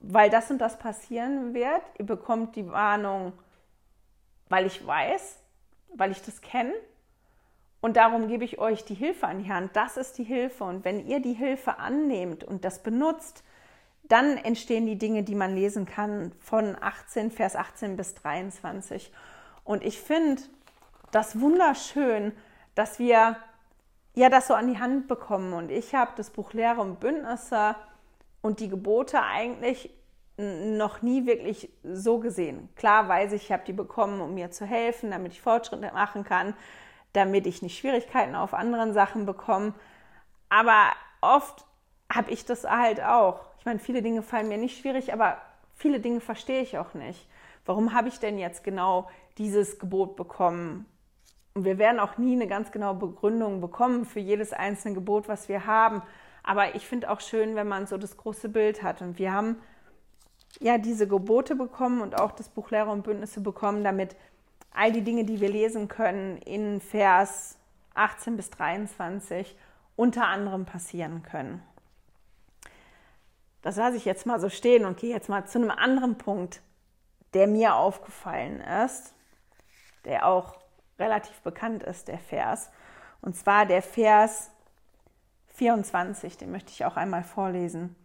weil das und das passieren wird. Ihr bekommt die Warnung, weil ich weiß, weil ich das kenne. Und darum gebe ich euch die Hilfe an die Hand. Das ist die Hilfe. Und wenn ihr die Hilfe annehmt und das benutzt, dann entstehen die Dinge, die man lesen kann von 18, Vers 18 bis 23. Und ich finde das wunderschön, dass wir ja das so an die Hand bekommen. Und ich habe das Buch Lehre und Bündnisse und die Gebote eigentlich noch nie wirklich so gesehen. Klar weiß ich, ich habe die bekommen, um mir zu helfen, damit ich Fortschritte machen kann, damit ich nicht Schwierigkeiten auf anderen Sachen bekomme. Aber oft habe ich das halt auch. Ich meine, viele Dinge fallen mir nicht schwierig, aber viele Dinge verstehe ich auch nicht. Warum habe ich denn jetzt genau dieses Gebot bekommen? Und wir werden auch nie eine ganz genaue Begründung bekommen für jedes einzelne Gebot, was wir haben. Aber ich finde auch schön, wenn man so das große Bild hat. Und wir haben ja diese Gebote bekommen und auch das Buch Lehrer und Bündnisse bekommen, damit all die Dinge, die wir lesen können, in Vers 18 bis 23 unter anderem passieren können. Das lasse ich jetzt mal so stehen und gehe jetzt mal zu einem anderen Punkt, der mir aufgefallen ist, der auch relativ bekannt ist, der Vers. Und zwar der Vers 24, den möchte ich auch einmal vorlesen.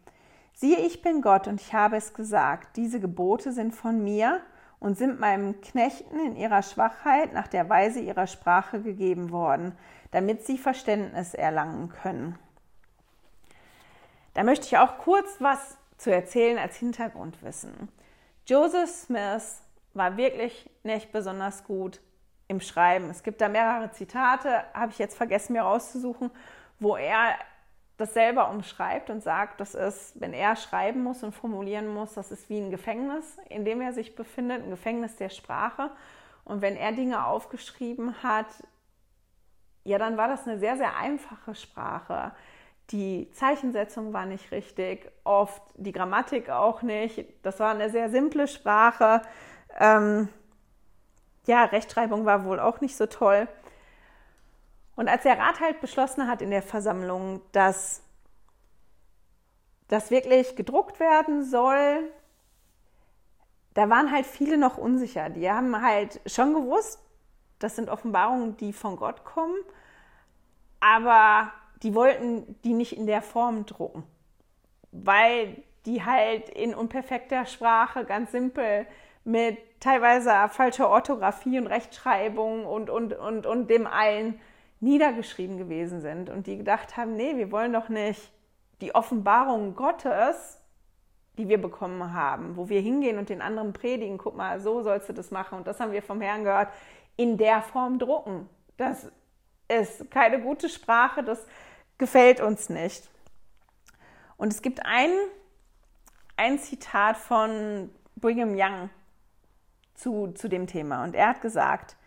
Siehe, ich bin Gott und ich habe es gesagt, diese Gebote sind von mir und sind meinem Knechten in ihrer Schwachheit nach der Weise ihrer Sprache gegeben worden, damit sie Verständnis erlangen können. Da möchte ich auch kurz was zu erzählen als Hintergrundwissen. Joseph Smith war wirklich nicht besonders gut im Schreiben. Es gibt da mehrere Zitate, habe ich jetzt vergessen mir rauszusuchen, wo er das selber umschreibt und sagt, das ist, wenn er schreiben muss und formulieren muss, das ist wie ein Gefängnis, in dem er sich befindet, ein Gefängnis der Sprache. Und wenn er Dinge aufgeschrieben hat, ja, dann war das eine sehr, sehr einfache Sprache. Die Zeichensetzung war nicht richtig, oft die Grammatik auch nicht. Das war eine sehr simple Sprache. Ähm, ja, Rechtschreibung war wohl auch nicht so toll. Und als der Rat halt beschlossen hat in der Versammlung, dass das wirklich gedruckt werden soll, da waren halt viele noch unsicher. Die haben halt schon gewusst, das sind Offenbarungen, die von Gott kommen, aber die wollten die nicht in der Form drucken, weil die halt in unperfekter Sprache ganz simpel mit teilweise falscher Orthographie und Rechtschreibung und, und, und, und dem allen niedergeschrieben gewesen sind und die gedacht haben, nee, wir wollen doch nicht die Offenbarung Gottes, die wir bekommen haben, wo wir hingehen und den anderen predigen, guck mal, so sollst du das machen und das haben wir vom Herrn gehört, in der Form drucken. Das ist keine gute Sprache, das gefällt uns nicht. Und es gibt ein, ein Zitat von Brigham Young zu, zu dem Thema und er hat gesagt,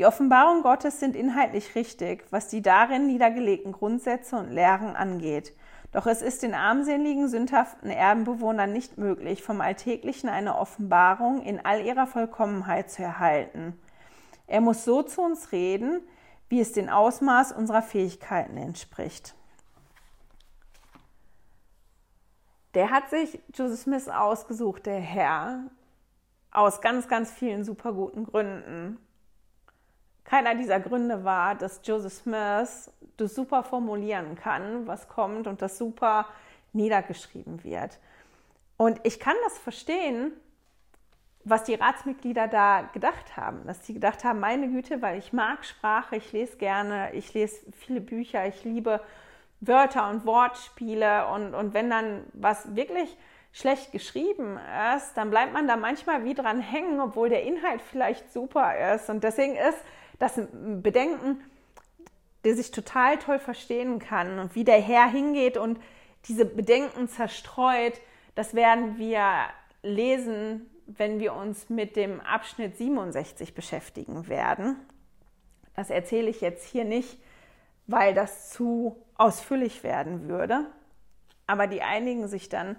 die Offenbarungen Gottes sind inhaltlich richtig, was die darin niedergelegten Grundsätze und Lehren angeht. Doch es ist den armseligen, sündhaften Erdenbewohnern nicht möglich, vom Alltäglichen eine Offenbarung in all ihrer Vollkommenheit zu erhalten. Er muss so zu uns reden, wie es den Ausmaß unserer Fähigkeiten entspricht. Der hat sich Joseph Smith ausgesucht, der Herr, aus ganz, ganz vielen super guten Gründen. Keiner dieser Gründe war, dass Joseph Smith das super formulieren kann, was kommt und das super niedergeschrieben wird. Und ich kann das verstehen, was die Ratsmitglieder da gedacht haben. Dass sie gedacht haben, meine Güte, weil ich mag Sprache, ich lese gerne, ich lese viele Bücher, ich liebe Wörter und Wortspiele und, und wenn dann was wirklich schlecht geschrieben ist, dann bleibt man da manchmal wie dran hängen, obwohl der Inhalt vielleicht super ist. Und deswegen ist das Bedenken, der sich total toll verstehen kann und wie der Herr hingeht und diese Bedenken zerstreut, das werden wir lesen, wenn wir uns mit dem Abschnitt 67 beschäftigen werden. Das erzähle ich jetzt hier nicht, weil das zu ausführlich werden würde, aber die einigen sich dann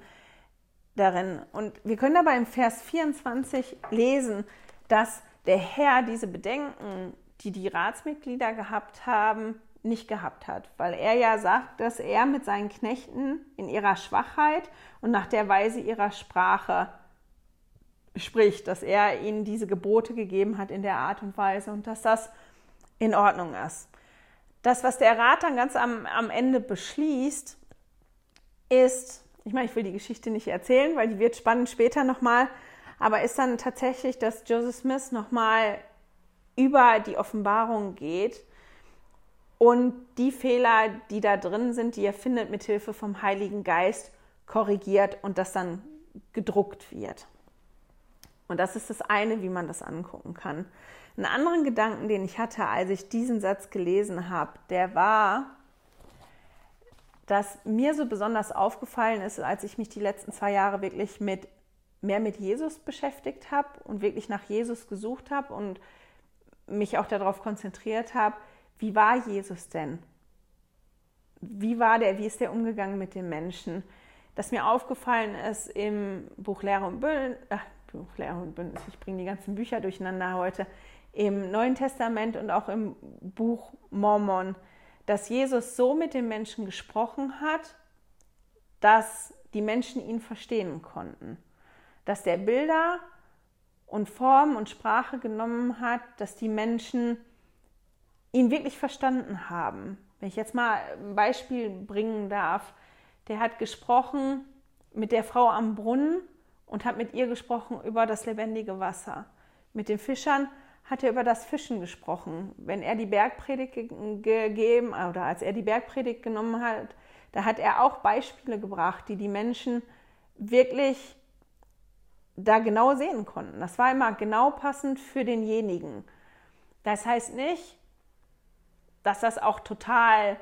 darin. Und wir können aber im Vers 24 lesen, dass der Herr diese Bedenken die die Ratsmitglieder gehabt haben, nicht gehabt hat, weil er ja sagt, dass er mit seinen Knechten in ihrer Schwachheit und nach der Weise ihrer Sprache spricht, dass er ihnen diese Gebote gegeben hat in der Art und Weise und dass das in Ordnung ist. Das, was der Rat dann ganz am, am Ende beschließt, ist, ich meine, ich will die Geschichte nicht erzählen, weil die wird spannend später nochmal, aber ist dann tatsächlich, dass Joseph Smith nochmal über die Offenbarung geht und die Fehler, die da drin sind, die er findet, mit Hilfe vom Heiligen Geist korrigiert und das dann gedruckt wird. Und das ist das eine, wie man das angucken kann. Einen anderen Gedanken, den ich hatte, als ich diesen Satz gelesen habe, der war, dass mir so besonders aufgefallen ist, als ich mich die letzten zwei Jahre wirklich mit mehr mit Jesus beschäftigt habe und wirklich nach Jesus gesucht habe und mich auch darauf konzentriert habe, wie war Jesus denn? Wie war der, wie ist der umgegangen mit den Menschen? Dass mir aufgefallen ist im Buch Lehre und Bündnis, ach, Buch Lehre und Bündnis, ich bringe die ganzen Bücher durcheinander heute, im Neuen Testament und auch im Buch Mormon, dass Jesus so mit den Menschen gesprochen hat, dass die Menschen ihn verstehen konnten. Dass der Bilder und Form und Sprache genommen hat, dass die Menschen ihn wirklich verstanden haben. Wenn ich jetzt mal ein Beispiel bringen darf, der hat gesprochen mit der Frau am Brunnen und hat mit ihr gesprochen über das lebendige Wasser. Mit den Fischern hat er über das Fischen gesprochen. Wenn er die Bergpredigt gegeben oder als er die Bergpredigt genommen hat, da hat er auch Beispiele gebracht, die die Menschen wirklich da genau sehen konnten. Das war immer genau passend für denjenigen. Das heißt nicht, dass das auch total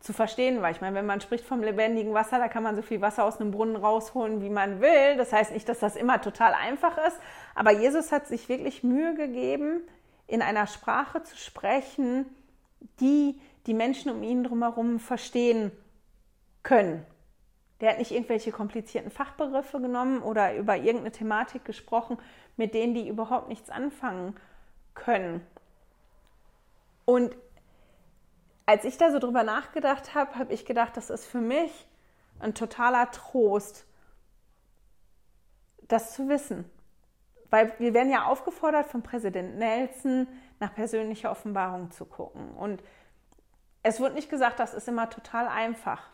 zu verstehen war. Ich meine, wenn man spricht vom lebendigen Wasser, da kann man so viel Wasser aus einem Brunnen rausholen, wie man will. Das heißt nicht, dass das immer total einfach ist, aber Jesus hat sich wirklich Mühe gegeben, in einer Sprache zu sprechen, die die Menschen um ihn drumherum verstehen können. Der hat nicht irgendwelche komplizierten Fachbegriffe genommen oder über irgendeine Thematik gesprochen, mit denen die überhaupt nichts anfangen können. Und als ich da so drüber nachgedacht habe, habe ich gedacht, das ist für mich ein totaler Trost, das zu wissen. Weil wir werden ja aufgefordert von Präsident Nelson, nach persönlicher Offenbarung zu gucken. Und es wird nicht gesagt, das ist immer total einfach.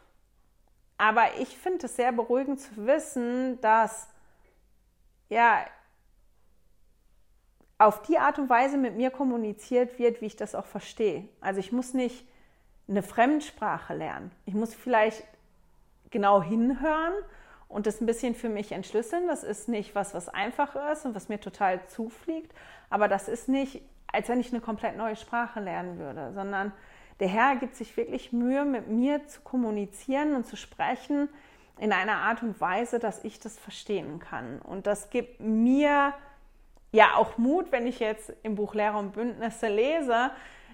Aber ich finde es sehr beruhigend zu wissen, dass ja auf die Art und Weise mit mir kommuniziert wird, wie ich das auch verstehe. Also ich muss nicht eine Fremdsprache lernen. Ich muss vielleicht genau hinhören und das ein bisschen für mich entschlüsseln. Das ist nicht was, was einfach ist und was mir total zufliegt, aber das ist nicht, als wenn ich eine komplett neue Sprache lernen würde, sondern der Herr gibt sich wirklich Mühe, mit mir zu kommunizieren und zu sprechen in einer Art und Weise, dass ich das verstehen kann. Und das gibt mir ja auch Mut, wenn ich jetzt im Buch Lehre und Bündnisse lese,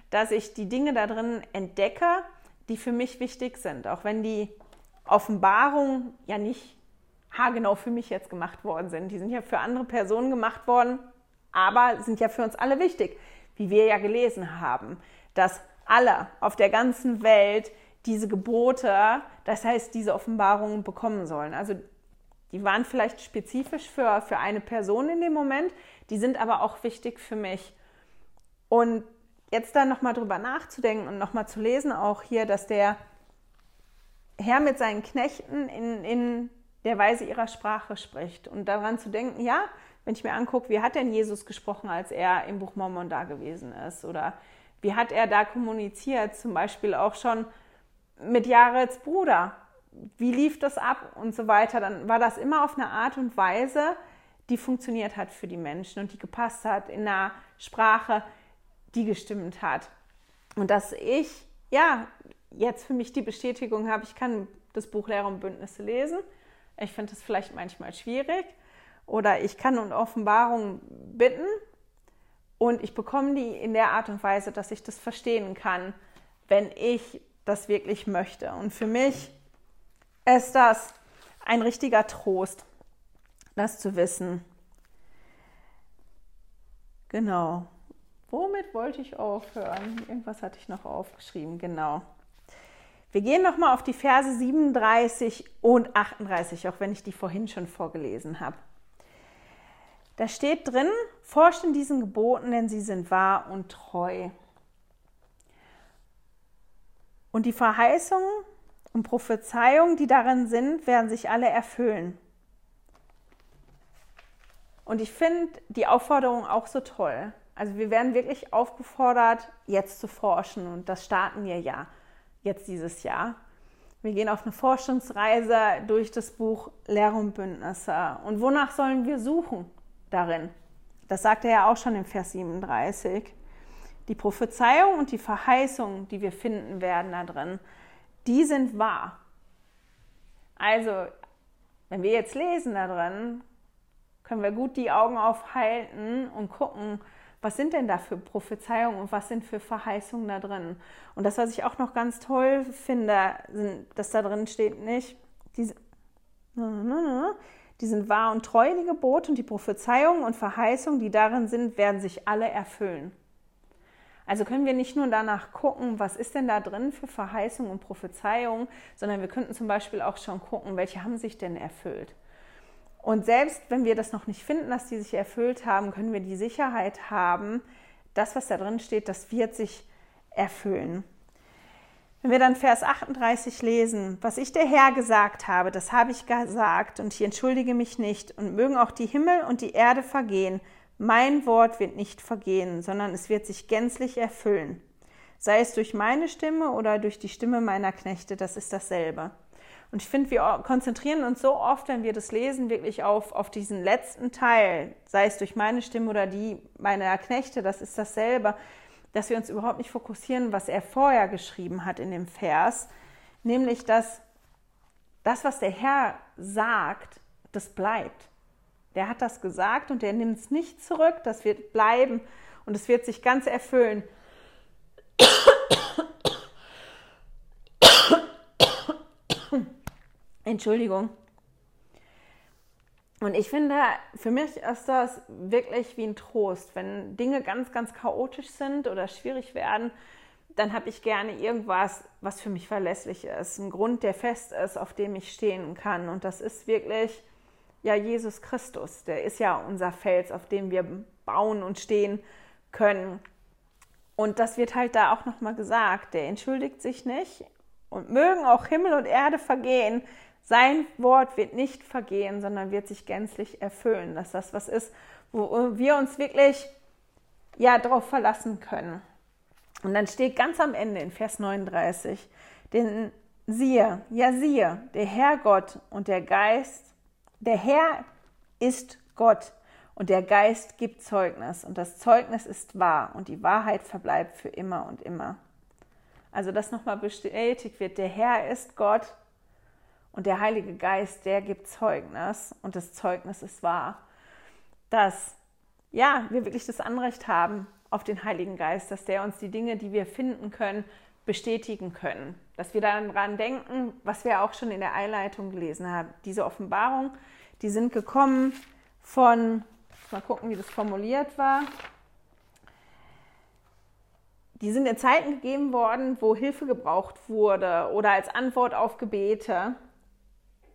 dass ich die Dinge da drin entdecke, die für mich wichtig sind, auch wenn die Offenbarungen ja nicht haargenau für mich jetzt gemacht worden sind. Die sind ja für andere Personen gemacht worden, aber sind ja für uns alle wichtig, wie wir ja gelesen haben, dass alle auf der ganzen Welt diese Gebote, das heißt diese Offenbarungen bekommen sollen. Also die waren vielleicht spezifisch für, für eine Person in dem Moment, die sind aber auch wichtig für mich. Und jetzt dann nochmal drüber nachzudenken und nochmal zu lesen, auch hier, dass der Herr mit seinen Knechten in, in der Weise ihrer Sprache spricht und daran zu denken, ja, wenn ich mir angucke, wie hat denn Jesus gesprochen, als er im Buch Mormon da gewesen ist oder wie hat er da kommuniziert, zum Beispiel auch schon mit Jareds Bruder, wie lief das ab und so weiter, dann war das immer auf eine Art und Weise, die funktioniert hat für die Menschen und die gepasst hat in einer Sprache, die gestimmt hat. Und dass ich, ja, jetzt für mich die Bestätigung habe, ich kann das Buch Lehre und Bündnisse lesen. Ich finde es vielleicht manchmal schwierig. Oder ich kann um Offenbarung bitten und ich bekomme die in der Art und Weise, dass ich das verstehen kann, wenn ich das wirklich möchte. Und für mich ist das ein richtiger Trost, das zu wissen. Genau. Womit wollte ich aufhören? Irgendwas hatte ich noch aufgeschrieben, genau. Wir gehen nochmal auf die Verse 37 und 38, auch wenn ich die vorhin schon vorgelesen habe. Da steht drin, forscht in diesen Geboten, denn sie sind wahr und treu. Und die Verheißungen und Prophezeiungen, die darin sind, werden sich alle erfüllen. Und ich finde die Aufforderung auch so toll. Also wir werden wirklich aufgefordert, jetzt zu forschen und das starten wir ja jetzt dieses Jahr. Wir gehen auf eine Forschungsreise durch das Buch Lehre und Bündnisse. Und wonach sollen wir suchen darin? Das sagt er ja auch schon im Vers 37. Die Prophezeiung und die Verheißung, die wir finden werden da drin, die sind wahr. Also, wenn wir jetzt lesen da drin, können wir gut die Augen aufhalten und gucken, was sind denn da für Prophezeiungen und was sind für Verheißungen da drin? Und das, was ich auch noch ganz toll finde, sind, dass da drin steht nicht, die, die sind wahr und treu, die Gebote und die Prophezeiungen und Verheißungen, die darin sind, werden sich alle erfüllen. Also können wir nicht nur danach gucken, was ist denn da drin für Verheißungen und Prophezeiungen, sondern wir könnten zum Beispiel auch schon gucken, welche haben sich denn erfüllt. Und selbst wenn wir das noch nicht finden, dass die sich erfüllt haben, können wir die Sicherheit haben, das, was da drin steht, das wird sich erfüllen. Wenn wir dann Vers 38 lesen, was ich der Herr gesagt habe, das habe ich gesagt und ich entschuldige mich nicht und mögen auch die Himmel und die Erde vergehen, mein Wort wird nicht vergehen, sondern es wird sich gänzlich erfüllen. Sei es durch meine Stimme oder durch die Stimme meiner Knechte, das ist dasselbe. Und ich finde, wir konzentrieren uns so oft, wenn wir das lesen, wirklich auf, auf diesen letzten Teil, sei es durch meine Stimme oder die meiner Knechte, das ist dasselbe, dass wir uns überhaupt nicht fokussieren, was er vorher geschrieben hat in dem Vers, nämlich dass das, was der Herr sagt, das bleibt. Der hat das gesagt und der nimmt es nicht zurück, das wird bleiben und es wird sich ganz erfüllen. Entschuldigung. Und ich finde, für mich ist das wirklich wie ein Trost, wenn Dinge ganz, ganz chaotisch sind oder schwierig werden, dann habe ich gerne irgendwas, was für mich verlässlich ist, ein Grund, der fest ist, auf dem ich stehen kann. Und das ist wirklich ja Jesus Christus. Der ist ja unser Fels, auf dem wir bauen und stehen können. Und das wird halt da auch nochmal gesagt. Der entschuldigt sich nicht und mögen auch Himmel und Erde vergehen. Sein Wort wird nicht vergehen, sondern wird sich gänzlich erfüllen. Dass das was ist, wo wir uns wirklich ja darauf verlassen können. Und dann steht ganz am Ende in Vers 39, denn siehe, ja siehe, der Herr Gott und der Geist, der Herr ist Gott und der Geist gibt Zeugnis und das Zeugnis ist wahr und die Wahrheit verbleibt für immer und immer. Also dass nochmal bestätigt wird, der Herr ist Gott und der Heilige Geist, der gibt Zeugnis und das Zeugnis ist wahr. Dass ja, wir wirklich das Anrecht haben auf den Heiligen Geist, dass der uns die Dinge, die wir finden können, bestätigen können. Dass wir daran denken, was wir auch schon in der Einleitung gelesen haben. Diese Offenbarung, die sind gekommen von Mal gucken, wie das formuliert war. Die sind in Zeiten gegeben worden, wo Hilfe gebraucht wurde oder als Antwort auf Gebete.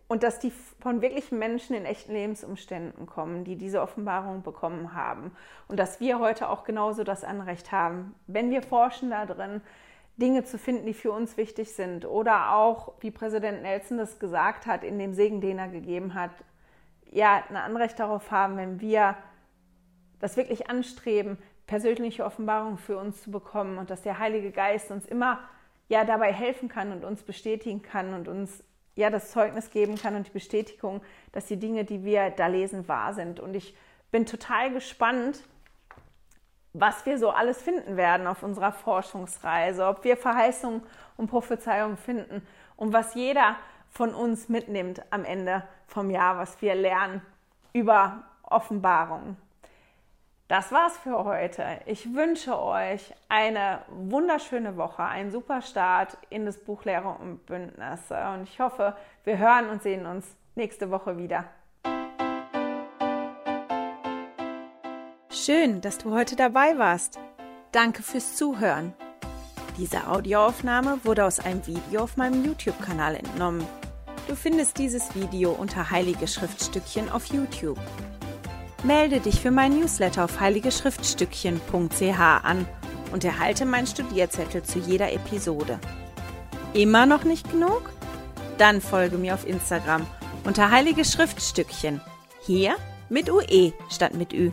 Und dass die von wirklichen Menschen in echten Lebensumständen kommen, die diese Offenbarung bekommen haben. Und dass wir heute auch genauso das Anrecht haben, wenn wir forschen da drin, Dinge zu finden, die für uns wichtig sind. Oder auch, wie Präsident Nelson das gesagt hat, in dem Segen, den er gegeben hat, ja, ein Anrecht darauf haben, wenn wir das wirklich anstreben, persönliche Offenbarungen für uns zu bekommen und dass der Heilige Geist uns immer ja dabei helfen kann und uns bestätigen kann und uns ja das Zeugnis geben kann und die Bestätigung, dass die Dinge, die wir da lesen, wahr sind. Und ich bin total gespannt, was wir so alles finden werden auf unserer Forschungsreise, ob wir Verheißungen und Prophezeiungen finden und was jeder von uns mitnimmt am Ende vom Jahr, was wir lernen über Offenbarung. Das war's für heute. Ich wünsche euch eine wunderschöne Woche, einen super Start in das Buch Lehre und Bündnisse. Und ich hoffe, wir hören und sehen uns nächste Woche wieder. Schön, dass du heute dabei warst. Danke fürs Zuhören. Diese Audioaufnahme wurde aus einem Video auf meinem YouTube-Kanal entnommen. Du findest dieses Video unter Heilige Schriftstückchen auf YouTube. Melde dich für mein Newsletter auf heiligeschriftstückchen.ch an und erhalte meinen Studierzettel zu jeder Episode. Immer noch nicht genug? Dann folge mir auf Instagram unter Heilige Schriftstückchen. Hier mit UE statt mit Ü.